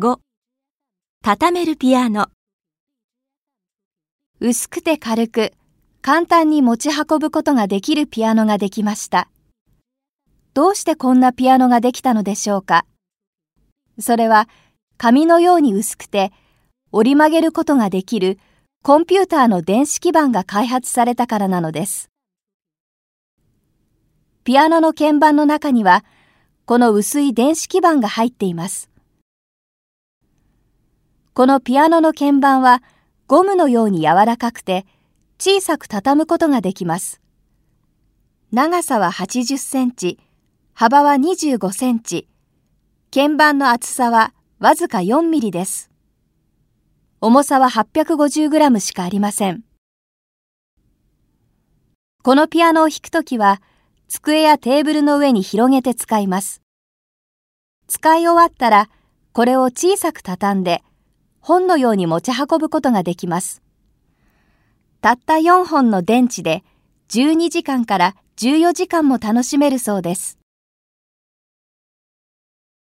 5. 畳めるピアノ。薄くて軽く、簡単に持ち運ぶことができるピアノができました。どうしてこんなピアノができたのでしょうかそれは、紙のように薄くて、折り曲げることができるコンピューターの電子基板が開発されたからなのです。ピアノの鍵盤の中には、この薄い電子基板が入っています。このピアノの鍵盤はゴムのように柔らかくて小さく畳むことができます。長さは80センチ、幅は25センチ、鍵盤の厚さはわずか4ミリです。重さは850グラムしかありません。このピアノを弾くときは、机やテーブルの上に広げて使います。使い終わったら、これを小さく畳んで、本のように持ち運ぶことができます。たった4本の電池で12時間から14時間も楽しめるそうです。